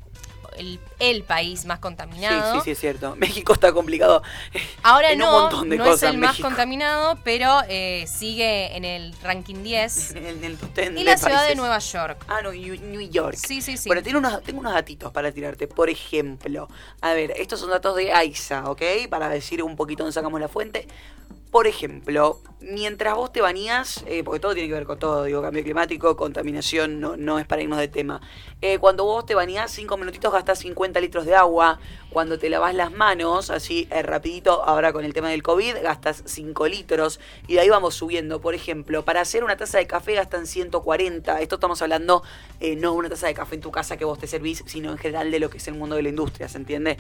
Speaker 3: el, el país más
Speaker 2: Sí,
Speaker 3: contaminado.
Speaker 2: sí, sí, es cierto. [laughs] México está complicado. [laughs]
Speaker 3: Ahora
Speaker 2: en un
Speaker 3: no,
Speaker 2: montón de
Speaker 3: no
Speaker 2: cosas,
Speaker 3: es el más contaminado, pero eh, sigue en el ranking 10. [laughs]
Speaker 2: En el top 10
Speaker 3: y
Speaker 2: de
Speaker 3: la ciudad de
Speaker 2: países.
Speaker 3: Nueva York.
Speaker 2: Ah, no, New York.
Speaker 3: Sí, sí, sí.
Speaker 2: Bueno, tiene unos, tengo unos datitos para tirarte. Por ejemplo, a ver, estos son datos de AISA, ¿ok? Para decir un poquito dónde sacamos la fuente. Por ejemplo, mientras vos te bañás, eh, porque todo tiene que ver con todo, digo, cambio climático, contaminación, no, no es para irnos de tema. Eh, cuando vos te bañás, 5 minutitos gastas 50 litros de agua. Cuando te lavas las manos, así eh, rapidito, ahora con el tema del COVID, gastas 5 litros. Y de ahí vamos subiendo. Por ejemplo, para hacer una taza de café gastan 140. Esto estamos hablando, no una taza de café en tu casa que vos te servís, sino en general de lo que es el mundo de la industria, ¿se entiende?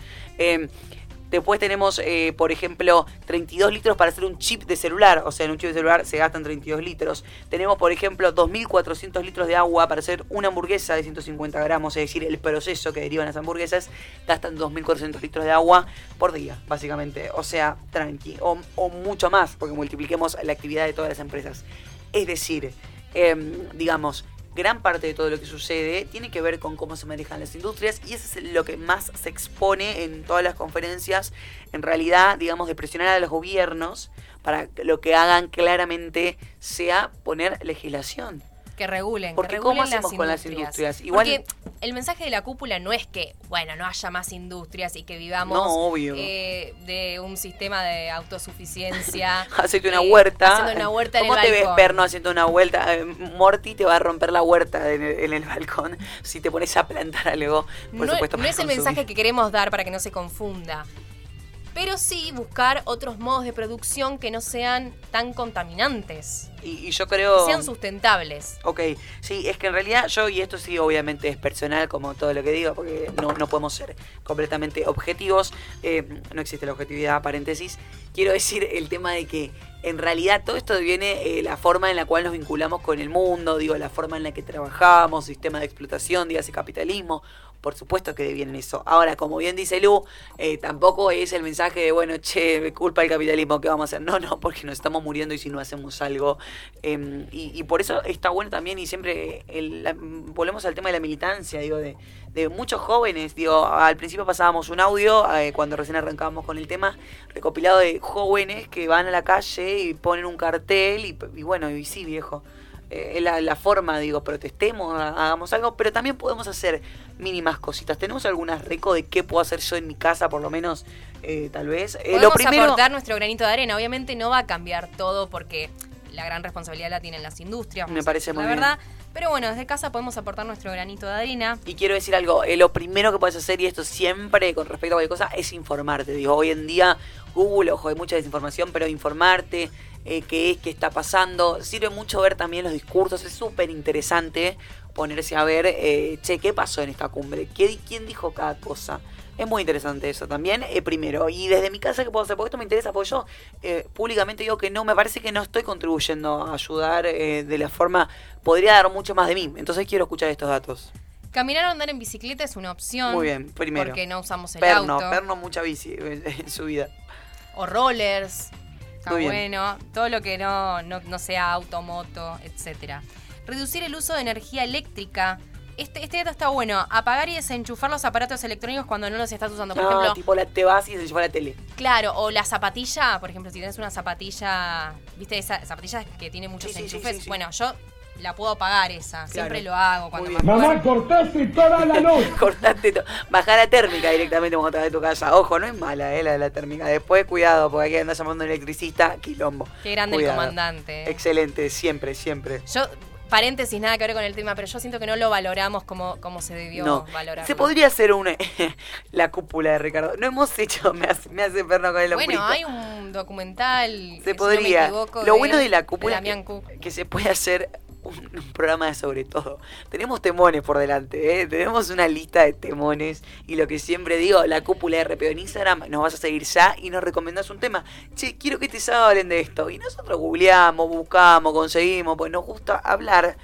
Speaker 2: Después tenemos, eh, por ejemplo, 32 litros para hacer un chip de celular. O sea, en un chip de celular se gastan 32 litros. Tenemos, por ejemplo, 2.400 litros de agua para hacer una hamburguesa de 150 gramos. Es decir, el proceso que derivan las hamburguesas gastan 2.400 litros de agua por día, básicamente. O sea, tranqui. O, o mucho más, porque multipliquemos la actividad de todas las empresas. Es decir, em, digamos, gran parte de todo lo que sucede tiene que ver con cómo se manejan las industrias y eso es lo que más se expone en todas las conferencias, en realidad, digamos, de presionar a los gobiernos para que lo que hagan claramente sea poner legislación.
Speaker 3: Que regulen.
Speaker 2: Porque
Speaker 3: que
Speaker 2: ¿cómo
Speaker 3: regulen
Speaker 2: hacemos con las industrias?
Speaker 3: Igual Porque el mensaje de la cúpula no es que, bueno, no haya más industrias y que vivamos
Speaker 2: No, obvio.
Speaker 3: eh, de un sistema de autosuficiencia. [laughs]
Speaker 2: Hacete una
Speaker 3: eh,
Speaker 2: huerta.
Speaker 3: Haciendo una huerta en
Speaker 2: ¿Cómo
Speaker 3: el
Speaker 2: te ves, perno, haciendo una vuelta? Eh, Morty te va a romper la huerta en el, en el balcón si te pones a plantar algo. Por
Speaker 3: no,
Speaker 2: supuesto,
Speaker 3: no es el
Speaker 2: consumir.
Speaker 3: mensaje que queremos dar para que no se confunda. Pero sí buscar otros modos de producción que no sean tan contaminantes.
Speaker 2: Y, y yo creo...
Speaker 3: Que sean sustentables.
Speaker 2: Ok, sí, es que en realidad yo, y esto sí obviamente es personal como todo lo que digo, porque no, no podemos ser completamente objetivos, eh, no existe la objetividad, paréntesis, quiero decir el tema de que en realidad todo esto viene eh, la forma en la cual nos vinculamos con el mundo, digo, la forma en la que trabajamos, sistema de explotación, dígase capitalismo, por supuesto que viene eso. Ahora, como bien dice Lu, eh, tampoco es el mensaje de, bueno, che, culpa del capitalismo, ¿qué vamos a hacer? No, no, porque nos estamos muriendo y si no hacemos algo. eh, y, y por eso está bueno también, y siempre el- la- volvemos al tema de la militancia, digo, de, de muchos jóvenes. Digo, al principio pasábamos un audio, eh, cuando recién arrancábamos con el tema, recopilado de jóvenes que van a la calle y ponen un cartel, y, y bueno, y sí, viejo eh, la, la forma, digo, protestemos, ha- hagamos algo, pero también podemos hacer mínimas cositas. ¿Tenemos algunas reco de qué puedo hacer yo en mi casa, por lo menos, eh, tal vez? Eh,
Speaker 3: Podemos
Speaker 2: lo primero,
Speaker 3: aportar nuestro granito de arena. Obviamente no va a cambiar todo porque la gran responsabilidad la tienen las industrias.
Speaker 2: Me parece muy
Speaker 3: la
Speaker 2: bien.
Speaker 3: verdad. Pero bueno, desde casa podemos aportar nuestro granito de arena.
Speaker 2: y quiero decir algo, eh, lo primero que puedes hacer, y esto siempre con respecto a cualquier cosa, es informarte. Digo, hoy en día Google, ojo, hay mucha desinformación, pero informarte, eh, qué es, qué está pasando. Sirve mucho ver también los discursos, es súper interesante ponerse a ver, eh, che, ¿qué pasó en esta cumbre? ¿Qué, ¿Quién dijo cada cosa? Es muy interesante eso también, eh, primero. Y desde mi casa, ¿qué puedo hacer? Porque esto me interesa, porque yo eh, públicamente digo que no, me parece que no estoy contribuyendo a ayudar eh, de la forma, podría dar mucho más de mí. Entonces quiero escuchar estos datos.
Speaker 3: Caminar o andar en bicicleta es una opción.
Speaker 2: Muy bien, primero.
Speaker 3: Porque no usamos el
Speaker 2: Perno,
Speaker 3: auto.
Speaker 2: perno, mucha bici en su vida.
Speaker 3: O rollers. Está
Speaker 2: Muy bien.
Speaker 3: bueno. Todo lo que no, no, no sea automoto, etcétera. Reducir el uso de energía eléctrica. Este, este dato está bueno. Apagar y desenchufar los aparatos electrónicos cuando no los estás usando. Por
Speaker 2: No,
Speaker 3: ejemplo,
Speaker 2: tipo la, te vas y se lleva la tele.
Speaker 3: Claro, o la zapatilla, por ejemplo, si tienes una zapatilla, ¿viste esa zapatilla que tiene muchos
Speaker 2: Sí, sí, sí,
Speaker 3: enchufes?
Speaker 2: sí, sí.
Speaker 3: Bueno, yo la puedo apagar esa, siempre lo hago cuando me acuerdo.
Speaker 2: cortaste toda la luz. [laughs] cortaste todo. Bajá la térmica directamente cuando te vas de tu casa. Ojo, no es mala, eh, la de la térmica. Después, cuidado, porque aquí anda llamando a un electricista, quilombo.
Speaker 3: Qué grande
Speaker 2: Cuidado.
Speaker 3: el comandante. eh.
Speaker 2: Excelente, siempre, siempre.
Speaker 3: Yo, paréntesis, nada que ver con el tema, pero yo siento que no lo valoramos como, como se debió
Speaker 2: No.
Speaker 3: valorar.
Speaker 2: Se podría hacer una [laughs] la cúpula de Ricardo. No hemos hecho, me hace, me hace perno con el
Speaker 3: Bueno,
Speaker 2: hombrito.
Speaker 3: hay un documental. que,
Speaker 2: Se
Speaker 3: si
Speaker 2: podría.
Speaker 3: no me equivoco,
Speaker 2: Lo bueno de la cúpula es que se puede hacer un, un programa sobre todo. Tenemos temones por delante, ¿eh? tenemos una lista de temones y lo que siempre digo, la cúpula de RPO en Instagram, nos vas a seguir ya y nos recomendás un tema. Che, quiero que este sábado hablen de esto. Y nosotros googleamos, buscamos, conseguimos, pues nos gusta hablar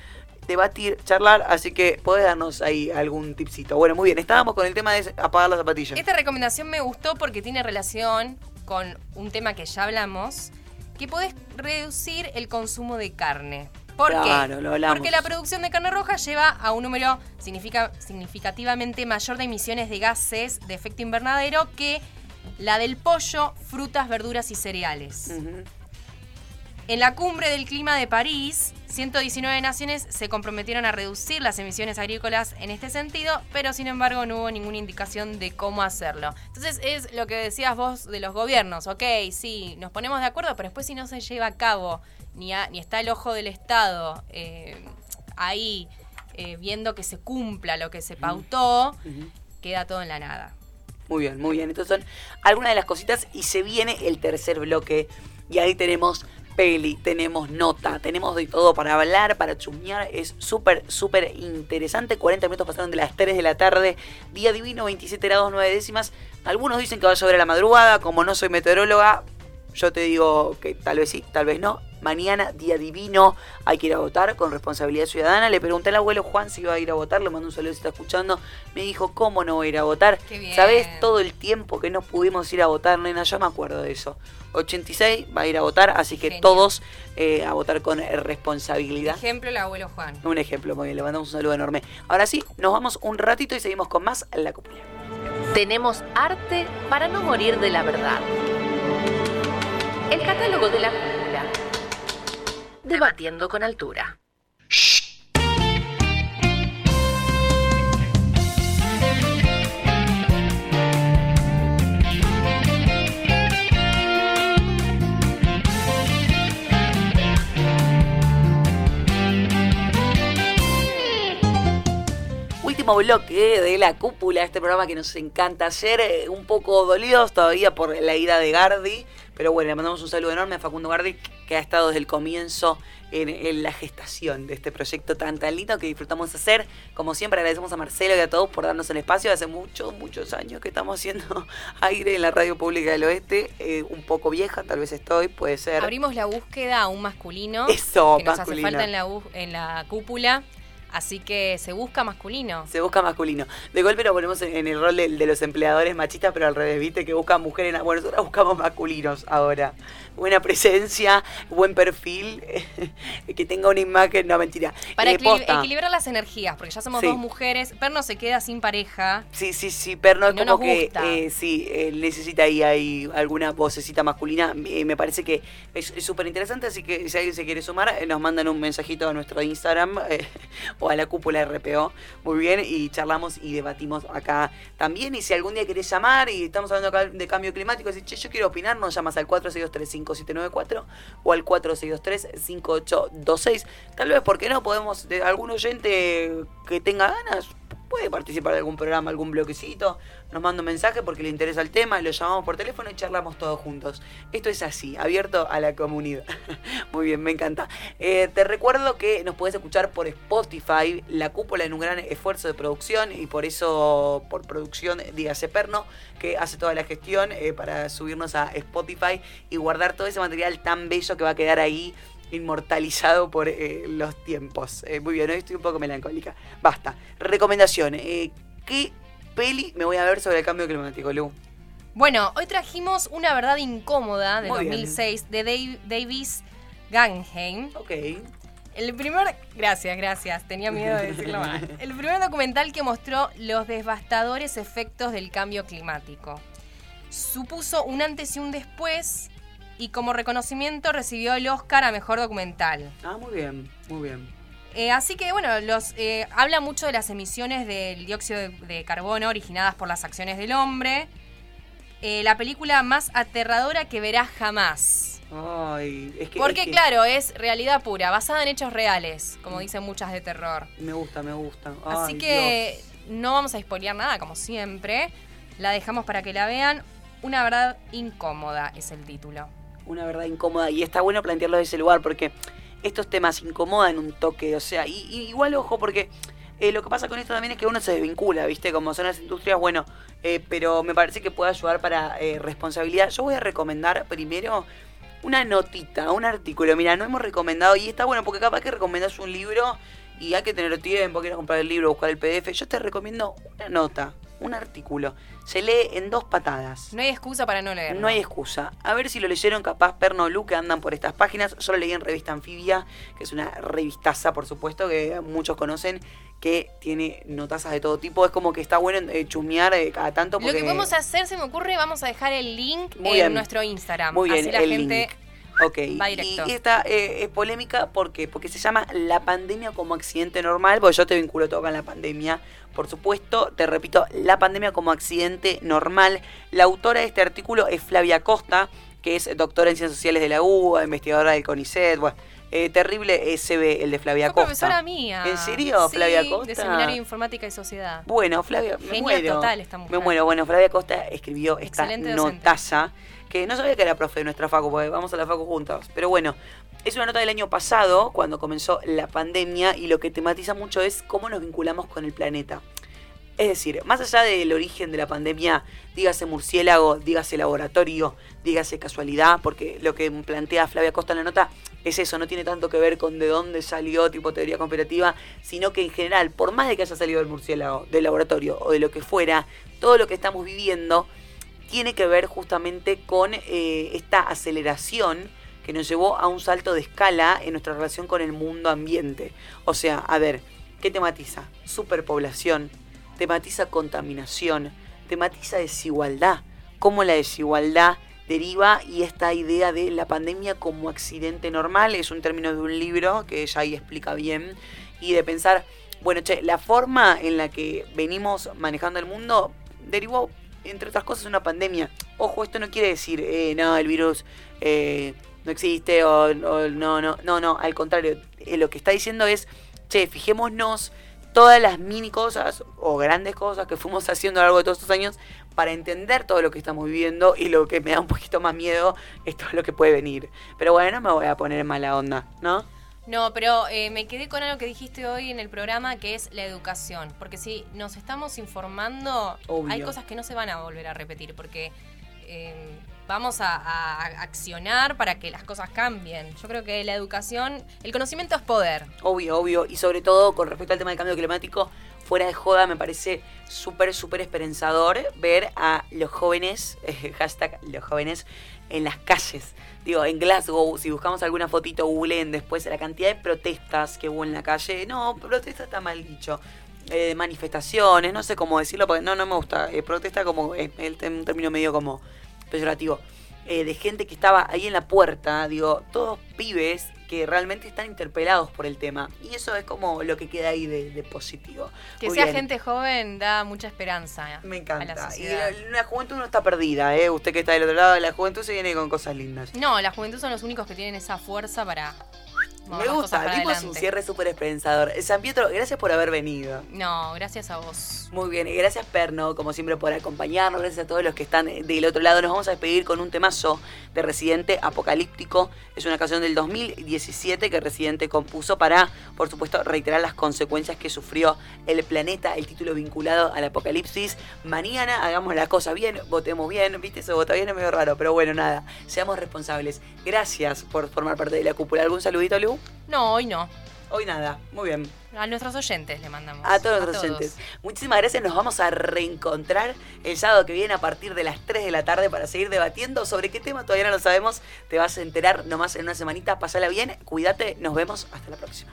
Speaker 2: debatir, charlar, así que podés darnos ahí algún tipcito. Bueno, muy bien, estábamos con el tema de apagar las zapatillas.
Speaker 3: Esta recomendación me gustó porque tiene relación con un tema que ya hablamos, que podés reducir el consumo de carne. ¿Por
Speaker 2: Claro,
Speaker 3: qué?
Speaker 2: lo hablamos.
Speaker 3: Porque la producción de carne roja lleva a un número significa- significativamente mayor de emisiones de gases de efecto invernadero que la del pollo, frutas, verduras y cereales. En la cumbre del clima de París, 119 naciones se comprometieron a reducir las emisiones agrícolas en este sentido, pero sin embargo no hubo ninguna indicación de cómo hacerlo. Entonces es lo que decías vos de los gobiernos, ok, sí, nos ponemos de acuerdo, pero después si no se lleva a cabo, ni, a- ni está el ojo del Estado eh, ahí eh, viendo que se cumpla lo que se pautó, queda todo en la nada.
Speaker 2: Muy bien, muy bien. Estas son algunas de las cositas y se viene el tercer bloque y ahí tenemos peli, tenemos nota, tenemos de todo para hablar, para chusmear. Es súper, súper interesante. 40 minutos pasaron de las 3 de la tarde. Día divino, 27 grados 9 décimas. Algunos dicen que va a llover a la madrugada. Como no soy meteoróloga, yo te digo que tal vez sí, tal vez no. Mañana, día divino, hay que ir a votar con responsabilidad ciudadana. Le pregunté al abuelo Juan si iba a ir a votar, le mando un saludo si está escuchando. Me dijo, ¿cómo no voy a ir a votar? ¿Sabés todo el tiempo que no pudimos ir a votar, nena? Yo me acuerdo de eso. 86 va a ir a votar, así que
Speaker 3: Genial.
Speaker 2: todos eh, a votar con responsabilidad.
Speaker 3: Ejemplo, el abuelo Juan.
Speaker 2: Un ejemplo, muy bien, le mandamos un saludo enorme. Ahora sí, nos vamos un ratito y seguimos con más La Cúpula.
Speaker 1: Tenemos arte para no morir de la verdad. El catálogo de la cúpula. Debatiendo con altura.
Speaker 2: Último bloque de la cúpula, este programa que nos encanta hacer, eh, un poco dolidos todavía por la ida de Gardi, pero bueno, le mandamos un saludo enorme a Facundo Gardi, que ha estado desde el comienzo en, en la gestación de este proyecto tan tan lindo que disfrutamos hacer. Como siempre, agradecemos a Marcelo y a todos por darnos el espacio. Hace muchos, muchos años que estamos haciendo [laughs] aire en la radio pública del oeste, eh, un poco vieja, tal vez estoy, puede ser.
Speaker 3: Abrimos la búsqueda a un masculino
Speaker 2: Eso,
Speaker 3: que nos
Speaker 2: masculino.
Speaker 3: hace falta en la, bú- en la cúpula. Así que se busca masculino.
Speaker 2: Se busca masculino. De golpe lo ponemos en, en el rol de, de los empleadores machistas, pero al revés, viste, que buscan mujeres. Bueno, nosotros buscamos masculinos ahora. Buena presencia, buen perfil, [laughs] que tenga una imagen, no mentira.
Speaker 3: Para
Speaker 2: Eh, posta.
Speaker 3: equilibrar las energías, porque ya somos
Speaker 2: Sí.
Speaker 3: dos mujeres. Perno se queda sin pareja.
Speaker 2: Sí, sí, sí, Perno es
Speaker 3: no
Speaker 2: como que eh, sí, eh, necesita ahí, ahí alguna vocecita masculina. Me parece que es súper interesante, así que si alguien se quiere sumar, nos mandan un mensajito a nuestro Instagram o a la cúpula RPO. Muy bien, y charlamos y debatimos acá también. Y si algún día querés llamar y estamos hablando acá de cambio climático, decís, che, yo quiero opinar, nos llamas al 462-3794 o al 462-5826. Tal vez, porque no? Podemos, de algún oyente que tenga ganas, puede participar de algún programa, algún bloquecito, nos manda un mensaje porque le interesa el tema, lo llamamos por teléfono y charlamos todos juntos. Esto es así, abierto a la comunidad. [laughs] Muy bien, me encanta. Eh, te recuerdo que nos puedes escuchar por Spotify, la cúpula en un gran esfuerzo de producción y por eso, por producción, dígase Perno, que hace toda la gestión eh, para subirnos a Spotify y guardar todo ese material tan bello que va a quedar ahí inmortalizado por eh, los tiempos. Muy bien, hoy estoy un poco melancólica. Basta. Recomendación. ¿Qué peli me voy a ver sobre el cambio climático, Lu?
Speaker 3: Bueno, hoy trajimos Una verdad incómoda de
Speaker 2: Muy bien.
Speaker 3: 2006 de Dave- Davis Guggenheim.
Speaker 2: Ok.
Speaker 3: El primer... Gracias, gracias. Tenía miedo de decirlo mal. [laughs] El primer documental que mostró los devastadores efectos del cambio climático. Supuso un antes y un después y como reconocimiento recibió el Oscar a Mejor Documental.
Speaker 2: Ah, muy bien, muy bien.
Speaker 3: Eh, así que bueno, los, eh, habla mucho de las emisiones del dióxido de, de carbono originadas por las acciones del hombre. Eh, la película más aterradora que verás jamás.
Speaker 2: Ay, es que.
Speaker 3: Porque
Speaker 2: es que
Speaker 3: claro, es realidad pura, basada en hechos reales, como dicen muchas de terror.
Speaker 2: Me gusta, me gusta.
Speaker 3: Así que no vamos a spoilear nada, como siempre. La dejamos para que la vean. Una verdad incómoda es el título.
Speaker 2: una verdad incómoda y está bueno plantearlo desde ese lugar porque estos temas incomodan un toque, o sea, y, y igual ojo porque eh, lo que pasa con esto también es que uno se desvincula, ¿viste? Como son las industrias, bueno, eh, pero me parece que puede ayudar para eh, responsabilidad. Yo voy a recomendar primero una notita, un artículo. Mira, no hemos recomendado y está bueno porque capaz que recomendás un libro y hay que tener tiempo, quieres comprar el libro, buscar el PDF. Yo te recomiendo una nota, un artículo. Se lee en dos patadas.
Speaker 3: No hay excusa para no leerlo.
Speaker 2: No hay excusa. A ver si lo leyeron capaz Perno Lu que andan por estas páginas. Yo lo leí en Revista Anfibia, que es una revistaza, por supuesto, que muchos conocen, que tiene notazas de todo tipo. Es como que está bueno eh, chusmear eh, cada tanto porque...
Speaker 3: Lo que podemos hacer, se me ocurre, vamos a dejar el link
Speaker 2: Muy
Speaker 3: en
Speaker 2: bien.
Speaker 3: nuestro Instagram.
Speaker 2: Muy bien,
Speaker 3: Así la
Speaker 2: el
Speaker 3: gente
Speaker 2: link. Ok,
Speaker 3: va
Speaker 2: y esta eh, es polémica ¿por qué? porque se llama la pandemia como accidente normal, porque yo te vinculo todo con la pandemia, por supuesto, te repito, la pandemia como accidente normal. La autora de este artículo es Flavia Costa, que es doctora en Ciencias Sociales de la UBA, investigadora del CONICET, bueno, eh, terrible SB el de Flavia
Speaker 3: Fue
Speaker 2: Costa.
Speaker 3: profesora mía.
Speaker 2: ¿En serio,
Speaker 3: Sí,
Speaker 2: Flavia Costa?
Speaker 3: de Seminario de Informática y Sociedad.
Speaker 2: Bueno, Flavia, me
Speaker 3: Genia
Speaker 2: muero.
Speaker 3: total esta mujer.
Speaker 2: Me muero. Bueno, Flavia Costa escribió esta
Speaker 3: Excelente docente.
Speaker 2: Que no sabía que era profe de nuestra facu, porque vamos a la facu juntos. Pero bueno, es una nota del año pasado, cuando comenzó la pandemia, y lo que tematiza mucho es cómo nos vinculamos con el planeta. Es decir, más allá del origen de la pandemia, dígase murciélago, dígase laboratorio, dígase casualidad, porque lo que plantea Flavia Costa en la nota es eso, no tiene tanto que ver con de dónde salió tipo teoría conspirativa, sino que en general, por más de que haya salido del murciélago, del laboratorio o de lo que fuera, todo lo que estamos viviendo tiene que ver justamente con eh, esta aceleración que nos llevó a un salto de escala en nuestra relación con el mundo ambiente. O sea, a ver, ¿qué tematiza? Superpoblación, tematiza contaminación, tematiza desigualdad, cómo la desigualdad deriva y esta idea de la pandemia como accidente normal, es un término de un libro que ella ahí explica bien, y de pensar, bueno, che, la forma en la que venimos manejando el mundo derivó, entre otras cosas, una pandemia. Ojo, esto no quiere decir, eh, no, el virus eh, no existe o, no, no, no, no, al contrario, eh, lo que está diciendo es, che, fijémonos todas las mini cosas o grandes cosas que fuimos haciendo a lo largo de todos estos años para entender todo lo que estamos viviendo y lo que me da un poquito más miedo es todo lo que puede venir. Pero bueno, no me voy a poner en mala onda, ¿no?
Speaker 3: No, pero eh, me quedé con algo que dijiste hoy en el programa, que es la educación. Porque si nos estamos informando,
Speaker 2: Obvio.
Speaker 3: hay cosas que no se van a volver a repetir, porque eh, vamos a, a accionar para que las cosas cambien. Yo creo que la educación, el conocimiento es poder.
Speaker 2: Obvio, obvio. Y sobre todo con respecto al tema del cambio climático, fuera de joda, me parece súper, súper esperanzador ver a los jóvenes, [laughs] hashtag los jóvenes, en las calles. Digo, en Glasgow, si buscamos alguna fotito, googleen después la cantidad de protestas que hubo en la calle. No, protesta está mal dicho. Eh, manifestaciones, no sé cómo decirlo, porque no, no me gusta. Eh, protesta como es el, un término medio como peyorativo. Eh, de gente que estaba ahí en la puerta, digo, todos pibes que realmente están interpelados por el tema. Y eso es como lo que queda ahí de, de positivo.
Speaker 3: Que
Speaker 2: Muy
Speaker 3: sea
Speaker 2: bien.
Speaker 3: gente joven da mucha esperanza
Speaker 2: Me
Speaker 3: a la
Speaker 2: encanta. Y la, la juventud no está perdida, ¿eh? Usted que está del otro lado, la juventud se viene con cosas lindas.
Speaker 3: No, la juventud son los únicos que tienen esa fuerza para
Speaker 2: Me gusta, dimos un cierre súper esperanzador. San Pietro, gracias por haber venido.
Speaker 3: No, gracias a vos.
Speaker 2: Muy bien, y gracias Perno, como siempre, por acompañarnos. Gracias a todos los que están del otro lado. Nos vamos a despedir con un temazo de Residente Apocalíptico. Es una canción del 2017 que Residente compuso para, por supuesto, reiterar las consecuencias que sufrió el planeta, el título vinculado al apocalipsis. Mañana hagamos la cosa bien, votemos bien. Viste, eso vota bien es medio raro, pero bueno, nada, seamos responsables. Gracias por formar parte de la cúpula. ¿Algún saludito, Lu?
Speaker 3: No, hoy no.
Speaker 2: Hoy nada, muy bien.
Speaker 3: A nuestros oyentes le mandamos.
Speaker 2: A todos los oyentes. Muchísimas gracias. Nos vamos a reencontrar el sábado que viene a partir de las 3 de la tarde para seguir debatiendo sobre qué tema todavía no lo sabemos. Te vas a enterar nomás en una semanita. Pasala bien, cuídate. Nos vemos. Hasta la próxima.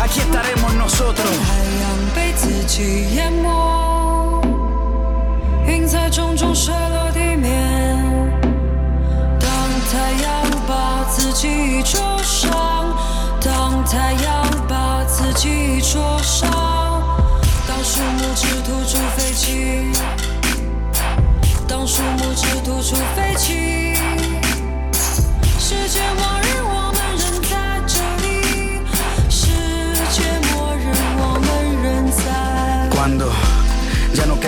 Speaker 15: Aquí estaremos nosotros.
Speaker 16: 被自己淹没，云彩重重摔落地面。当太阳把自己灼伤，当太阳把自己灼伤，当树木只吐出废气，当树木只吐出废气，世界末日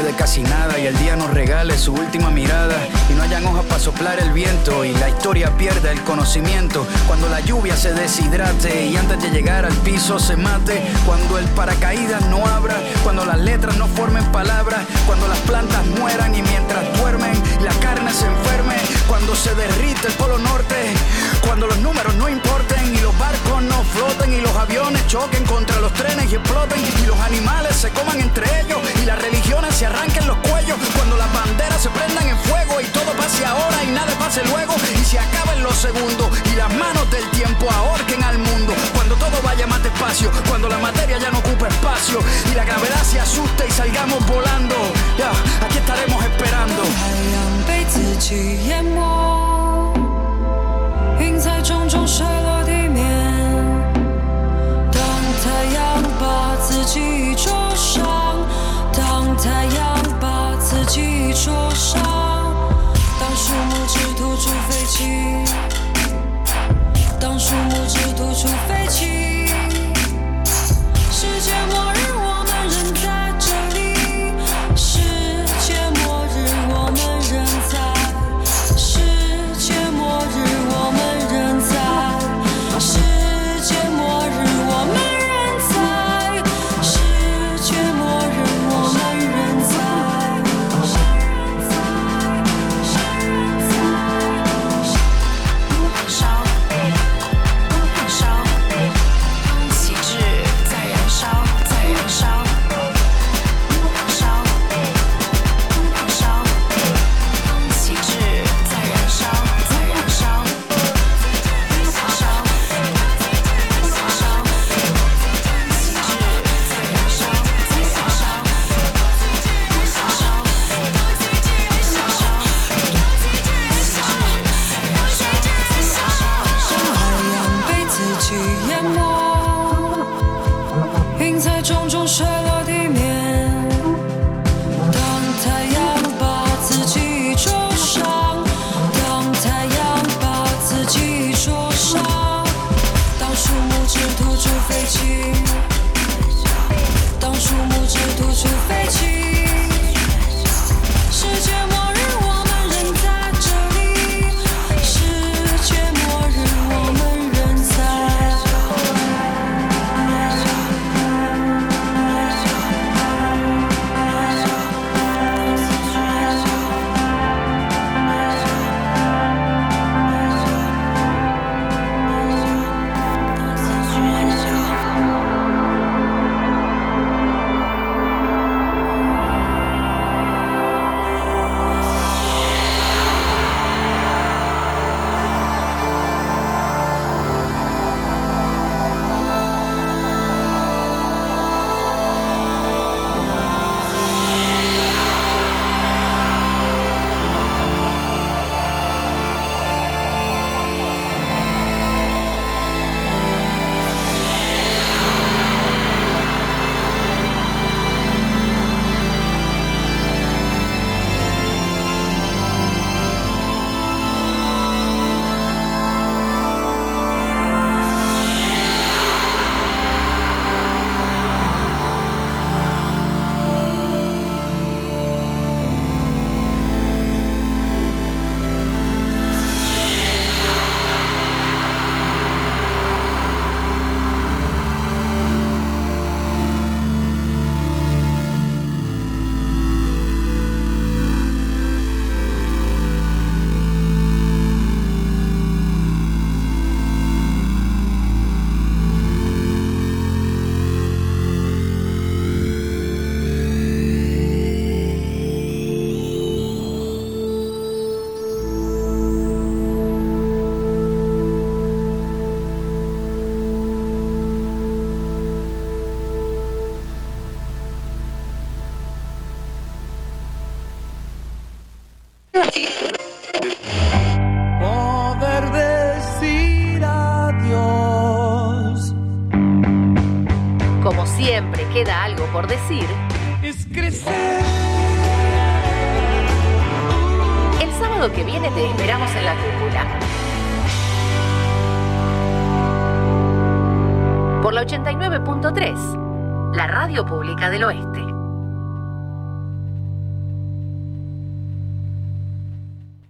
Speaker 15: quede casi nada y el día nos regale su última mirada y no hayan hojas para soplar el viento y la historia pierda el conocimiento. Cuando la lluvia se deshidrate y antes de llegar al piso se mate. Cuando el paracaídas no abra, cuando las letras no formen palabras, cuando las plantas mueran y mientras duermen la carne se enferme. Cuando se derrite el polo norte, cuando los números no importen y los barcos no floten y los aviones choquen contra los trenes y exploten y los animales se coman entre ellos y las religiones se arranquen los cuellos. Cuando las banderas se prendan en fuego y todo pase ahora y nada pase luego y se acaben los segundos y las manos del tiempo ahorquen al mundo. Cuando todo vaya más despacio, cuando la materia ya no ocupa espacio y la gravedad se asuste y salgamos volando. Ya, aquí estaremos esperando.
Speaker 16: 被自己淹没，云彩重重射落地面。当太阳把自己 当树木只吐出废气，当树木只吐出废气，世界末日